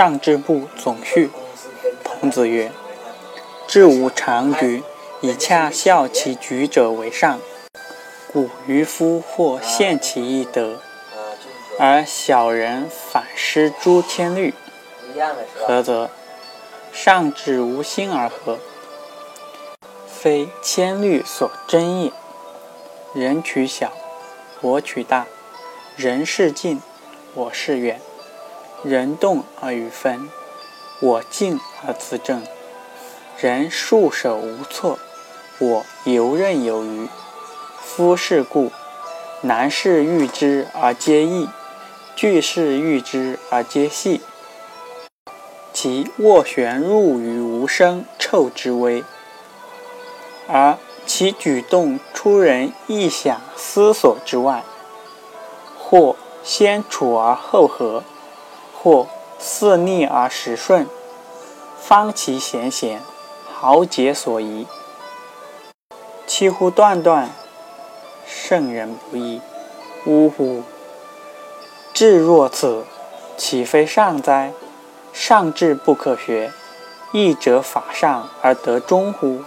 上智部总序。孔子曰：“智无常局，以恰效其局者为上。古渔夫或陷其一德，而小人反失诸天律。何则？上智无心而合，非千虑所争也。人取小，我取大；人是近，我是远；人动而与分，我静而自正；人束手无措，我游刃有余。夫是故，难事遇之而皆易，巨事遇之而皆细。其斡旋入于无声臭之微，而。其举动出人意想思索之外，或先处而后和，或似逆而时顺，方其贤贤，豪杰所宜。其乎断断，圣人不易。呜呼！智若此，岂非上哉？上智不可学，义者法上而得中乎？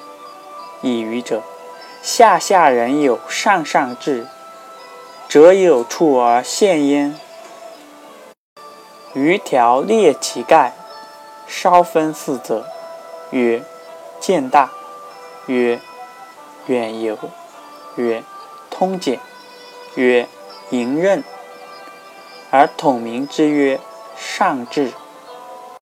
以愚者。下下人有上上智，者有处而陷焉。余条列其盖，稍分四则。曰：见大。曰：远游。曰：通简。曰：迎刃。而统名之曰上智。